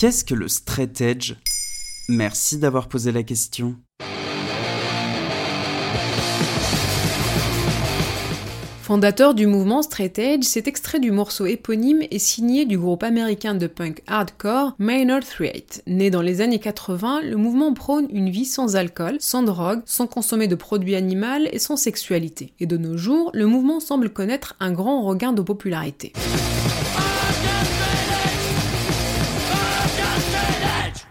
Qu'est-ce que le straight edge? Merci d'avoir posé la question. Fondateur du mouvement Straight Edge, cet extrait du morceau éponyme est signé du groupe américain de punk hardcore Maynard Threat. Né dans les années 80, le mouvement prône une vie sans alcool, sans drogue, sans consommer de produits animaux et sans sexualité. Et de nos jours, le mouvement semble connaître un grand regain de popularité.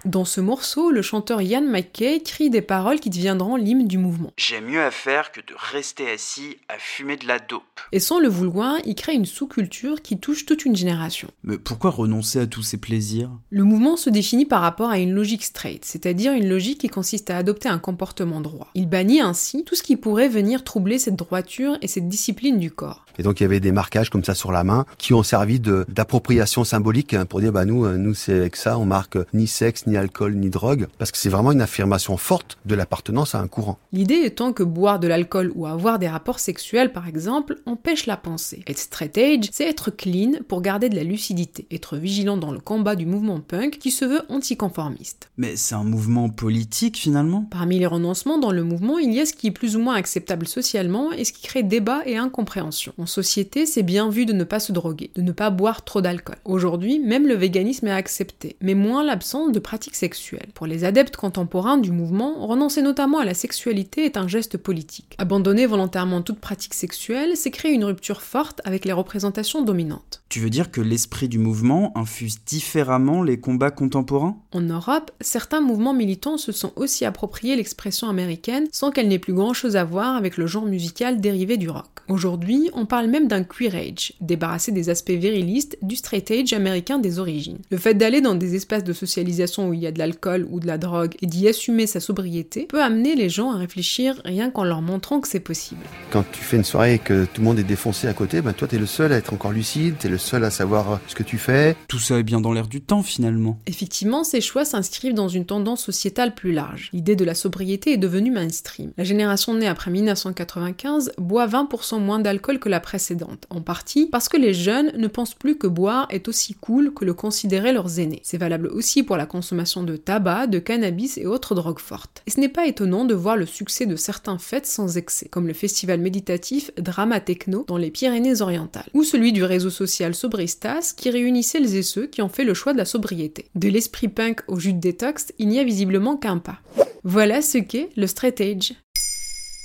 Dans ce morceau, le chanteur Ian McKay crie des paroles qui deviendront l'hymne du mouvement. J'ai mieux à faire que de rester assis à fumer de la dope. Et sans le vouloir, il crée une sous-culture qui touche toute une génération. Mais pourquoi renoncer à tous ces plaisirs? Le mouvement se définit par rapport à une logique straight, c'est-à-dire une logique qui consiste à adopter un comportement droit. Il bannit ainsi tout ce qui pourrait venir troubler cette droiture et cette discipline du corps. Et donc il y avait des marquages comme ça sur la main qui ont servi d'appropriation symbolique pour dire bah nous euh, nous c'est avec ça on marque ni sexe ni alcool ni drogue parce que c'est vraiment une affirmation forte de l'appartenance à un courant. L'idée étant que boire de l'alcool ou avoir des rapports sexuels par exemple empêche la pensée. Être straight edge, c'est être clean pour garder de la lucidité, être vigilant dans le combat du mouvement punk qui se veut anticonformiste. Mais c'est un mouvement politique finalement? Parmi les renoncements dans le mouvement, il y a ce qui est plus ou moins acceptable socialement et ce qui crée débat et incompréhension société, c'est bien vu de ne pas se droguer, de ne pas boire trop d'alcool. Aujourd'hui, même le véganisme est accepté, mais moins l'absence de pratiques sexuelles. Pour les adeptes contemporains du mouvement, renoncer notamment à la sexualité est un geste politique. Abandonner volontairement toute pratique sexuelle, c'est créer une rupture forte avec les représentations dominantes. Tu veux dire que l'esprit du mouvement infuse différemment les combats contemporains? En Europe, certains mouvements militants se sont aussi appropriés l'expression américaine sans qu'elle n'ait plus grand chose à voir avec le genre musical dérivé du rock. Aujourd'hui, on parle même d'un queer age, débarrassé des aspects virilistes du straight age américain des origines. Le fait d'aller dans des espaces de socialisation où il y a de l'alcool ou de la drogue et d'y assumer sa sobriété peut amener les gens à réfléchir rien qu'en leur montrant que c'est possible. Quand tu fais une soirée et que tout le monde est défoncé à côté, ben toi t'es le seul à être encore lucide, t'es le seul à savoir euh, ce que tu fais. Tout ça est bien dans l'air du temps finalement. Effectivement, ces choix s'inscrivent dans une tendance sociétale plus large. L'idée de la sobriété est devenue mainstream. La génération née après 1995 boit 20% moins d'alcool que la précédente, en partie parce que les jeunes ne pensent plus que boire est aussi cool que le considéraient leurs aînés. C'est valable aussi pour la consommation de tabac, de cannabis et autres drogues fortes. Et ce n'est pas étonnant de voir le succès de certains fêtes sans excès, comme le festival méditatif Drama Techno dans les Pyrénées-Orientales, ou celui du réseau social Sobristas qui réunit celles et ceux qui ont fait le choix de la sobriété. De l'esprit punk au jus de détox, il n'y a visiblement qu'un pas. Voilà ce qu'est le straight age.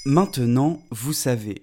Maintenant, vous savez,